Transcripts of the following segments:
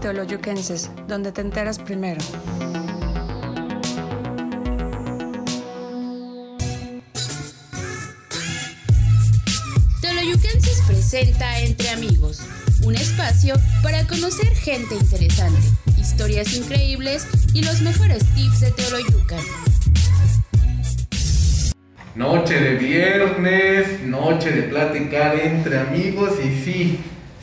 Teoloyuquenses, donde te enteras primero. Teoloyuquenses presenta Entre Amigos, un espacio para conocer gente interesante, historias increíbles y los mejores tips de Teoloyucan. Noche de viernes, noche de platicar entre amigos y sí,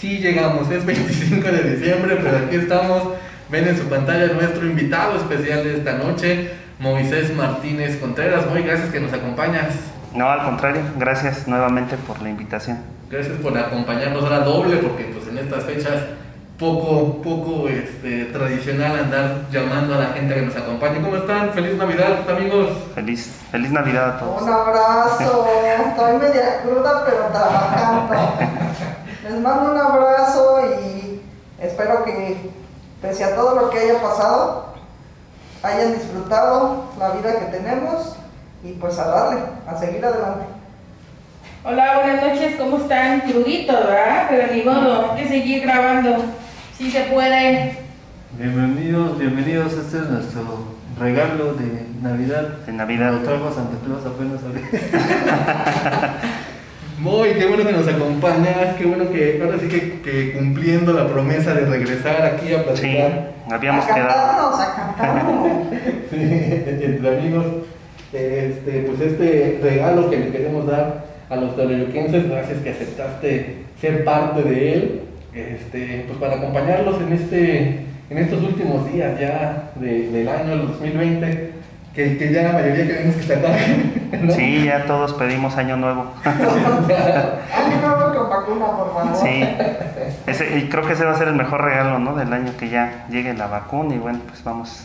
sí llegamos, es 25 de diciembre, pero aquí estamos, ven en su pantalla nuestro invitado especial de esta noche, Moisés Martínez Contreras. Muy gracias que nos acompañas. No, al contrario, gracias nuevamente por la invitación. Gracias por acompañarnos ahora doble, porque pues en estas fechas poco, poco este, tradicional andar llamando a la gente que nos acompañe. ¿Cómo están? Feliz Navidad, amigos. Feliz, feliz Navidad a todos. Un abrazo. Estoy media cruda, pero trabajando. Les mando un abrazo y espero que, pese a todo lo que haya pasado, hayan disfrutado la vida que tenemos y pues a darle, a seguir adelante. Hola, buenas noches, ¿cómo están? Crudito, ¿verdad? Pero ni modo, hay que seguir grabando. Sí se puede. Bienvenidos, bienvenidos. Este es nuestro regalo de Navidad. De Navidad. Lo Santa Claus apenas ahorita. Muy, qué bueno que nos acompañas, qué bueno que ahora sí que, que cumpliendo la promesa de regresar aquí a Sí, platicar habíamos a quedado. cantarnos, a cantarnos. sí, entre amigos, este, pues este regalo que le queremos dar a los teoloyuquenses, gracias que aceptaste ser parte de él, este, pues para acompañarlos en este, en estos últimos días ya de- del año del 2020, que, que ya la mayoría queremos que se acabe, ¿no? Sí, ya todos pedimos año nuevo. Año nuevo con vacuna, por favor. Sí, ese, y creo que ese va a ser el mejor regalo, ¿no? Del año que ya llegue la vacuna y bueno, pues vamos.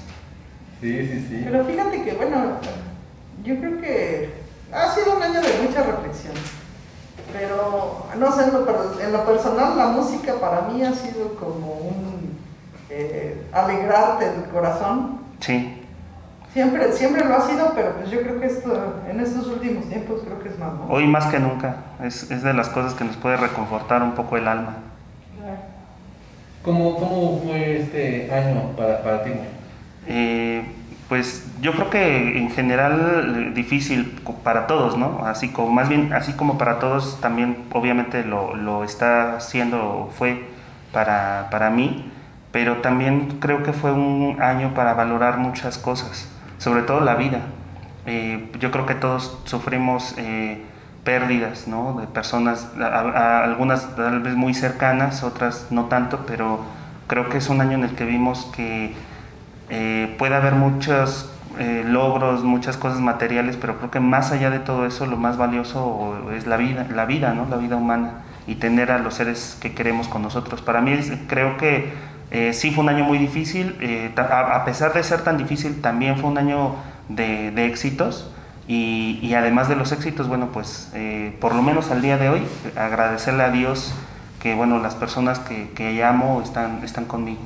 Sí, sí, sí. Pero fíjate que, bueno, yo creo que ha sido un año de mucha reflexión. Pero, no sé, en lo, en lo personal, la música para mí ha sido como un eh, alegrarte del corazón. Sí, Siempre, siempre lo ha sido, pero pues yo creo que esto, en estos últimos tiempos creo que es más, ¿no? hoy más que nunca. Es, es de las cosas que nos puede reconfortar un poco el alma. ¿Cómo, cómo fue este año para, para ti? Eh, pues yo creo que en general eh, difícil para todos, ¿no? Así como más bien, así como para todos también obviamente lo, lo está haciendo, fue para, para mí, pero también creo que fue un año para valorar muchas cosas, sobre todo la vida. Eh, yo creo que todos sufrimos eh, pérdidas, ¿no? De personas, a- algunas tal vez muy cercanas, otras no tanto, pero creo que es un año en el que vimos que eh, puede haber muchos logros, muchas cosas materiales, pero creo que más allá de todo eso, lo más valioso es la vida, la vida, ¿no? La vida humana y tener a los seres que queremos con nosotros. Para mí creo que eh, sí fue un año muy difícil, eh, a, a pesar de ser tan difícil, también fue un año de, de éxitos. Y, y además de los éxitos, bueno, pues eh, por lo menos al día de hoy, agradecerle a Dios que, bueno, las personas que, que amo están, están conmigo.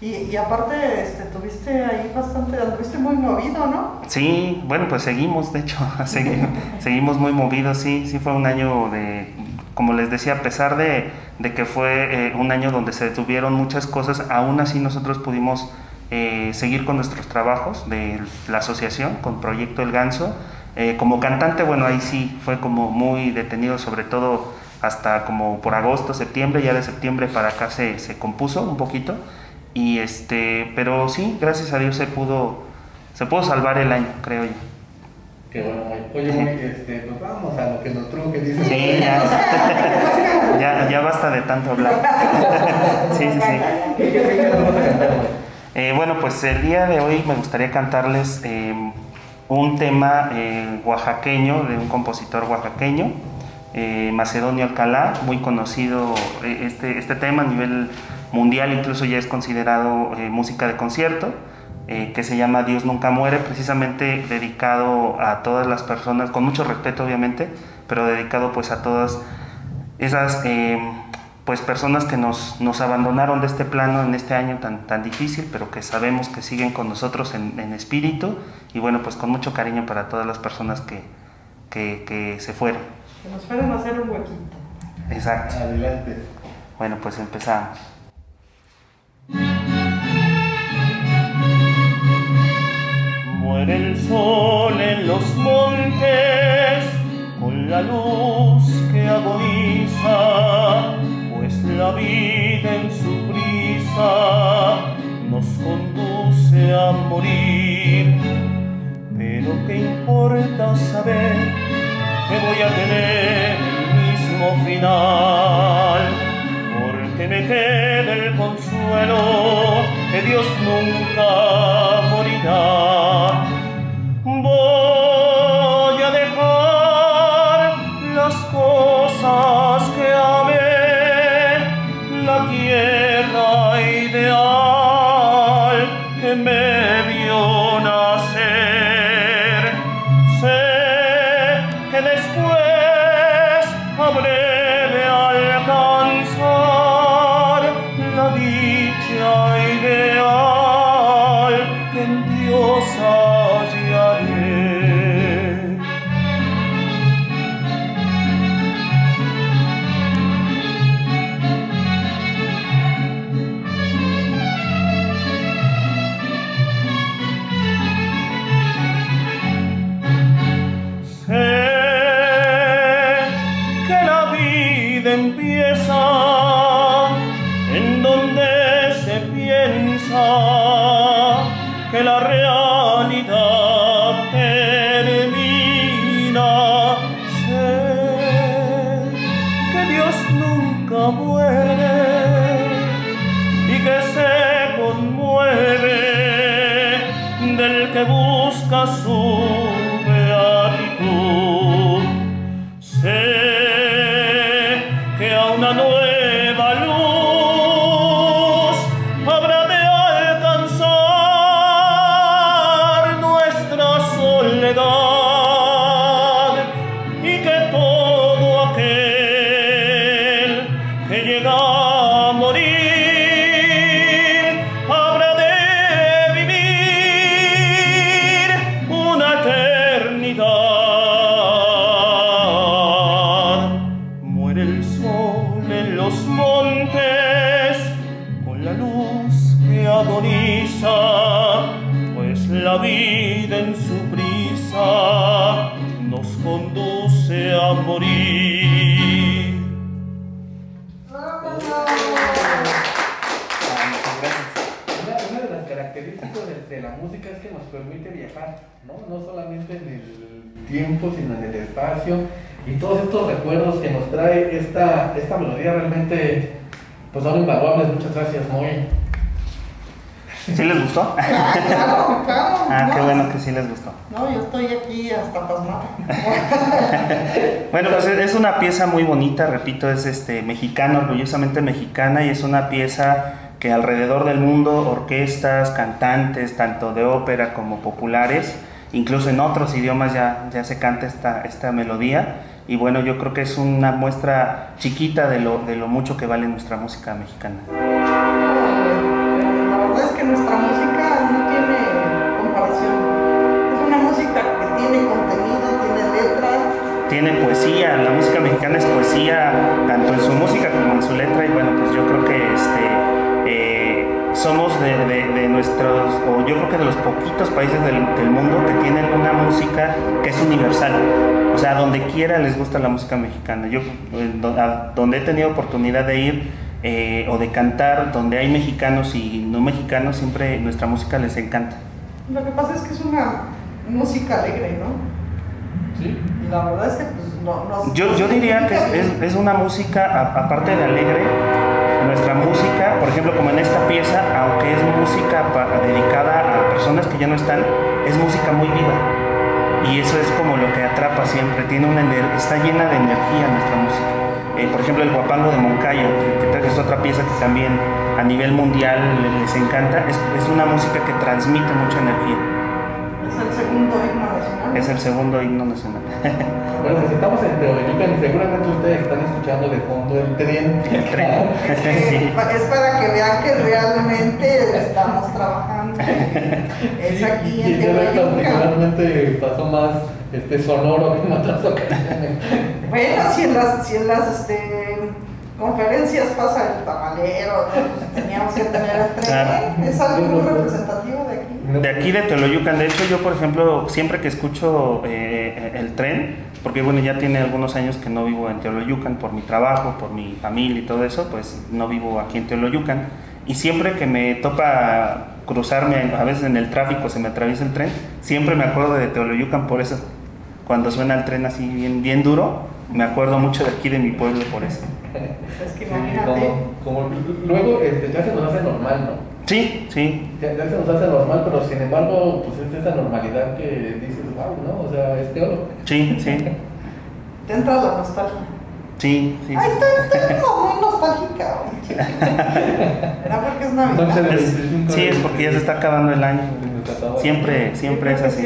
Y, y aparte, este, tuviste ahí bastante, anduviste muy movido, ¿no? Sí, bueno, pues seguimos, de hecho, segui- seguimos muy movidos, sí, sí fue un año de, como les decía, a pesar de, que fue eh, un año donde se detuvieron muchas cosas, aún así nosotros pudimos eh, seguir con nuestros trabajos de la asociación, con Proyecto El Ganso. Eh, como cantante, bueno, ahí sí fue como muy detenido, sobre todo hasta como por agosto, septiembre, ya de septiembre para acá se, se compuso un poquito. Y este, pero sí, gracias a Dios se pudo, se pudo salvar el año, creo yo. Qué bueno, Moy. Oye, Moy, este, pues vamos a lo que nos truje, dice. Sí, ya, ya, ya basta de tanto hablar. Sí, sí, sí. Eh, bueno, pues el día de hoy me gustaría cantarles eh, un tema eh, oaxaqueño de un compositor oaxaqueño, eh, Macedonio Alcalá, muy conocido este, este tema a nivel mundial, incluso ya es considerado música de concierto, eh, que se llama Dios nunca muere, precisamente dedicado a todas las personas, con mucho respeto obviamente, pero dedicado pues a todas esas eh, pues personas que nos, nos abandonaron de este plano en este año tan, tan difícil, pero que sabemos que siguen con nosotros en, en espíritu y bueno, pues con mucho cariño para todas las personas que, que, que se fueron. Que nos fueron a hacer un huequito. Exacto. Adelante. Bueno, pues empezamos. Muere el sol en los montes con la luz que agoniza, pues la vida en su prisa nos conduce a morir. Pero qué importa saber que voy a tener el mismo final, porque me queda el consuelo que Dios nunca morirá. Empieza la música es que nos permite viajar, ¿no? No solamente en el tiempo, sino en el espacio. Y todos estos recuerdos que nos trae esta, esta melodía realmente pues son invaluables. Muchas gracias, Moy. ¿Sí les gustó? Claro, claro. Ah, no, qué bueno que sí les gustó. No, yo estoy aquí hasta pasmada. Bueno, pues es una pieza muy bonita, repito, es este mexicana, orgullosamente mexicana y es una pieza que alrededor del mundo orquestas, cantantes, tanto de ópera como populares, incluso en otros idiomas ya, ya se canta esta, esta melodía y bueno, yo creo que es una muestra chiquita de lo, de lo mucho que vale nuestra música mexicana. La verdad es que nuestra música no tiene comparación. Es una música que tiene contenido, tiene letra. Tiene poesía, la música mexicana es poesía tanto en su música como en su letra y bueno, pues yo creo que este, eh, somos de, de- de nuestros, o yo creo que de los poquitos países del, del mundo que tienen una música que es universal. O sea, donde quiera les gusta la música mexicana. Yo, eh, donde he tenido oportunidad de ir eh, o de cantar, donde hay mexicanos y no mexicanos, siempre nuestra música les encanta. Lo que pasa es que es una música alegre, ¿no? ¿Sí? Y la verdad es que pues, no, nos- Yo, yo diría que es, es- es una música, a- aparte de alegre, nuestra música, por ejemplo, como en esta pieza, aunque es música pa- dedicada a personas que ya no están, es música muy viva. Y eso es como lo que atrapa siempre, tiene una está llena de energía nuestra música. Eh, por ejemplo, el Guapango de Moncayo, que, que es otra pieza que también a nivel mundial le- les encanta, es, es una música que transmite mucha energía. Es el segundo himno nacional. Es el segundo himno nacional. Bueno, estamos en Teoyucan y seguramente ustedes están escuchando de fondo el tren. El tren. Sí. Es para que vean que realmente estamos trabajando. Es aquí en Y Tehuayuca. particularmente pasó más este, sonoro que en otras ocasiones. Bueno, si en las, si en las este, conferencias pasa el tamalero, ¿no? Pues teníamos que tener el tren. Claro. Es algo muy representativo de aquí. De aquí de Teoloyucan, de hecho yo por ejemplo siempre que escucho eh, el tren, porque bueno ya tiene algunos años que no vivo en Teoloyucan por mi trabajo, por mi familia y todo eso, pues no vivo aquí en Teoloyucan y siempre que me topa cruzarme, a veces en el tráfico se me atraviesa el tren, siempre me acuerdo de Teoloyucan por eso. Cuando suena el tren así bien, bien duro, me acuerdo mucho de aquí de mi pueblo por eso. Es que imagínate. como, como luego este, ya se nos hace normal, ¿no? Sí, sí, Ya, se nos hace normal, pero sin embargo, pues es esa normalidad que dices, wow, ¿no? O sea, es teólogo. sí, sí, Te entra la nostalgia. sí, sí. Ay, estoy, estoy como muy nostálgica hoy. ¿Era porque es Navidad? Es- sí, es porque ya se está acabando el año. Siempre, siempre es así.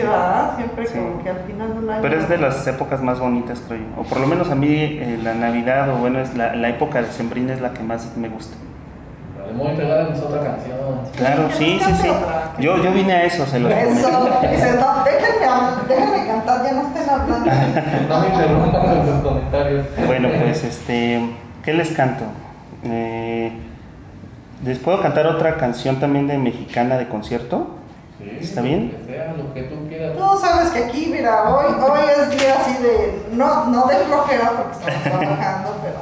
Siempre como que al final de un año. Pero es de las épocas más bonitas, creo yo. O por lo menos a mí eh, la Navidad, o bueno, es la, la época de Sembrina es la que más me gusta. Muy regálanos otra canción. Claro, que sí, nos sí, sí. otra. Yo, yo vine a eso, se los Eso. Dice, no, déjenme, déjenme cantar, ya no estén hablando. No me interrumpan con sus comentarios. Bueno, pues, este, ¿qué les canto? Eh, ¿Les puedo cantar otra canción también de mexicana de concierto? Sí, ¿Está bien? Lo que sea, lo que tú quieras. Tú sabes que aquí, mira, hoy, hoy es día así de, no, no de flojera porque estamos trabajando, pero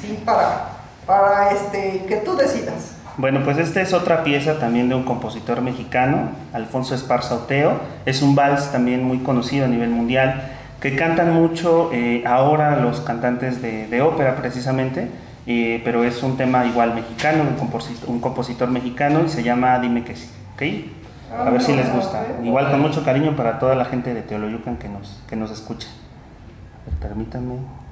sí para, para este, que tú decidas. Bueno, pues esta es otra pieza también de un compositor mexicano, Alfonso Esparza Oteo. Es un vals también muy conocido a nivel mundial, que cantan mucho eh, ahora los cantantes de, de ópera precisamente, eh, pero es un tema igual mexicano, un compositor, un compositor mexicano y se llama Dime que sí, ¿ok? A ver si les gusta. Igual con mucho cariño para toda la gente de Teoloyucan que nos, que nos escucha. Permítanme.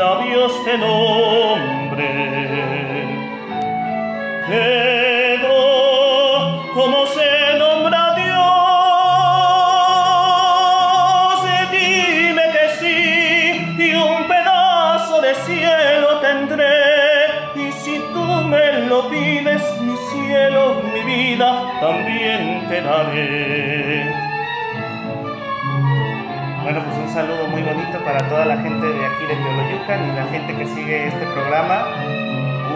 Labios te nombren. Pero, como se nombra Dios, dime que sí, y un pedazo de cielo tendré. Y si tú me lo pides, mi cielo, mi vida, también te daré. Bueno, pues un saludo muy bonito para toda la gente de aquí de Teoloyucan y la gente que sigue este programa.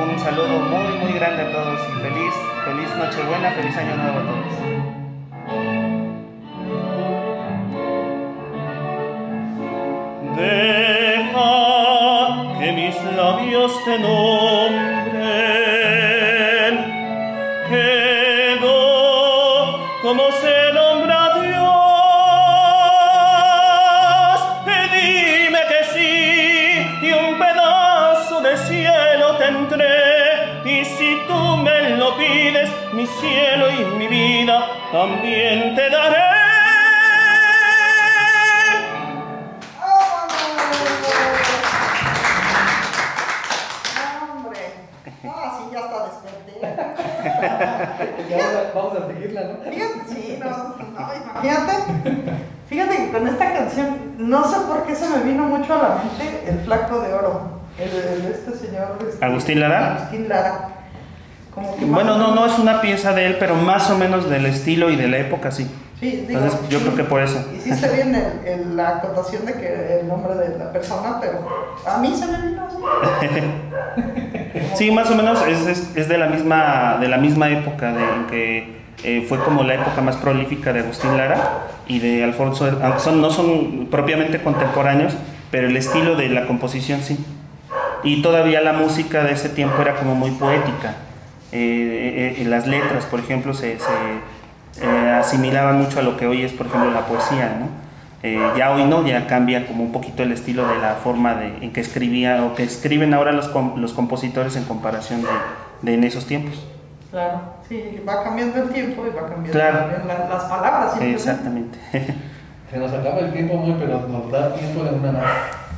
Un saludo muy, muy grande a todos y feliz, feliz Nochebuena, feliz Año Nuevo a todos. Deja que mis labios te nombren. ahora vamos a seguirla, ¿no? Fíjate, sí, no, no, imagínate. Fíjate que con esta canción, no sé por qué se me vino mucho a la mente el flaco de oro. El, el- este señor. este, ¿Agustín Lara? Agustín Lara. Como que más Bueno, no, no es una pieza de él, pero más o menos del estilo y de la época, sí. Sí, digo, Entonces, yo sí, creo que por eso. Hiciste bien el- el- la acotación de que el nombre de la persona, pero a mí se me vino así. Sí, más o menos es, es- es de, la misma, de la misma época, de que eh, fue como la época más prolífica de Agustín Lara y de Alfonso, aunque son, no son propiamente contemporáneos, pero el estilo de la composición sí. Y todavía la música de ese tiempo era como muy poética. Eh, eh, eh, las letras, por ejemplo, se, se, eh, asimilaban mucho a lo que hoy es, por ejemplo, la poesía, ¿no? Eh, ya hoy no, ya cambia como un poquito el estilo de la forma de, en que escribía o que escriben ahora los, com- los compositores en comparación de, de en esos tiempos. Claro, sí, va cambiando el tiempo y va cambiando Claro. también la- las palabras. simplemente. Exactamente. Se nos acaba el tiempo muy, pero nos da tiempo de una más.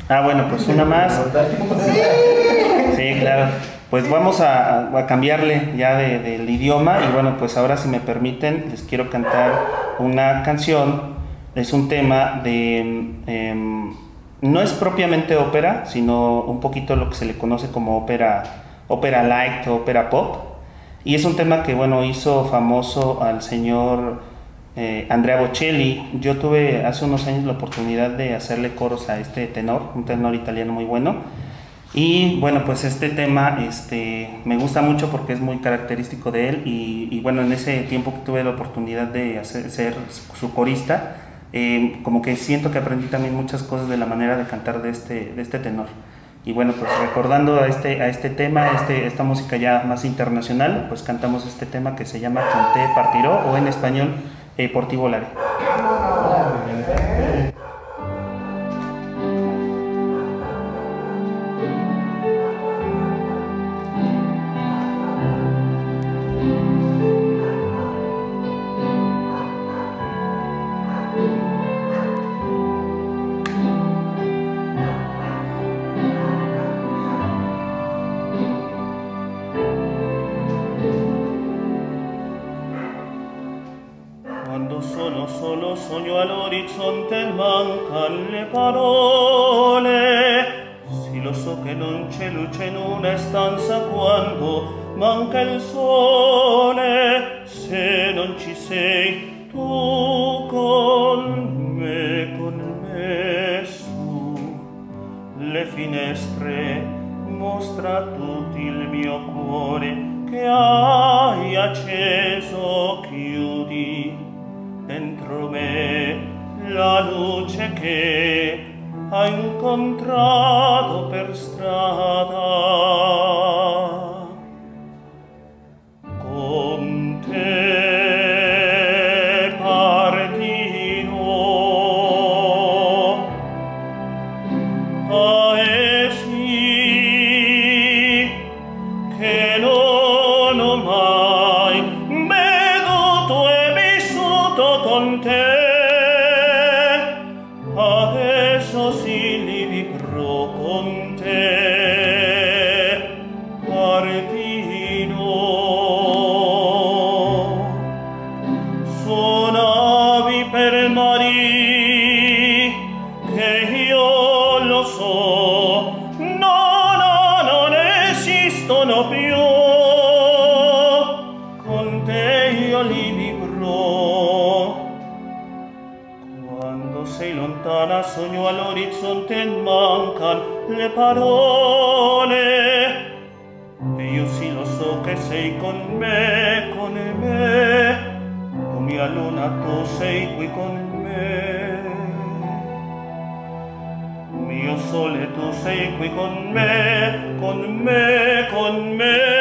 ah, bueno, pues una más. Sí, claro. Pues vamos a, cambiarle ya de- del idioma y bueno, pues ahora si me permiten les quiero cantar una canción. Es un tema de... em, no es propiamente ópera, sino un poquito lo que se le conoce como ópera, ópera light o ópera pop. Y es un tema que, bueno, hizo famoso al señor eh, Andrea Bocelli. Yo tuve hace unos años la oportunidad de hacerle coros a este tenor, un tenor italiano muy bueno. Y bueno, pues este tema este, me gusta mucho porque es muy característico de él y, y bueno, en ese tiempo que tuve la oportunidad de hacer, ser su corista, eh, como que siento que aprendí también muchas cosas de la manera de cantar de este, de este tenor. Y bueno, pues recordando a este, a este tema, este, esta música ya más internacional, pues cantamos este tema que se llama Conté Partiró o en español eh, Por ti volaré. son te mancan le parole. Sì lo so che non c'è luce in una stanza quando manca il sole. Se non ci sei tu con me, con me su Le finestre mostra a tutti il mio cuore che hai acceso chiudi dentro me la luce che ha incontrato per strada. Iesus illi mi procom te. le parole io sì lo so che sei con me con me. Tu mia luna tu sei qui con me. Mio sole tu sei qui con me con me con me.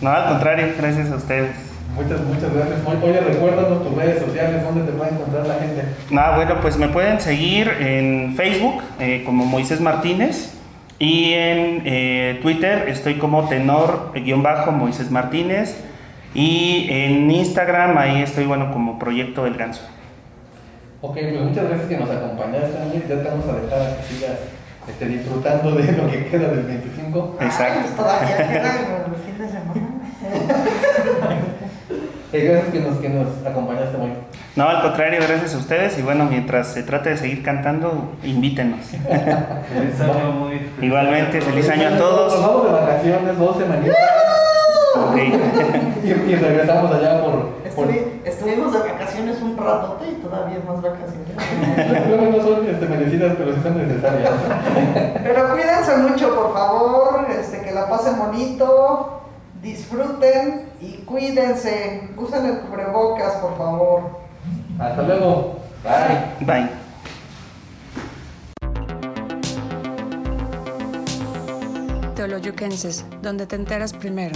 No, al contrario, gracias a ustedes. Muchas, muchas gracias. Oye, recuérdanos tus redes sociales, dónde te puede encontrar la gente. Nada, bueno, pues me pueden seguir en Facebook eh, como Moisés Martínez y en eh, Twitter estoy como tenor-moisés Martínez y en Instagram ahí estoy, bueno, como Proyecto del Ganso. Ok, pues muchas gracias que nos acompañaste, Ángel. Ya te vamos a dejar a que sigas este, disfrutando de lo que queda del 25. Exacto. Ay, pues todavía quedan los fines de semana. Eh, gracias que nos, que nos acompañaste muy. No, al contrario, gracias a ustedes y bueno, mientras se trate de seguir cantando, invítenos. Feliz año muy feliz. Igualmente, feliz año a Nos todos. vamos de vacaciones, dos semanitas. Ok. y, y regresamos allá por. por Estuvi- estuvimos de vacaciones un ratote y todavía más vacaciones. Luego no son este, merecidas, pero sí son necesarias. Pero cuídense mucho, por favor, este, que la pasen bonito, disfruten y cuídense. Usen el cubrebocas, por favor. Hasta luego. Bye. Bye. Teoloyuquenses, donde te enteras primero.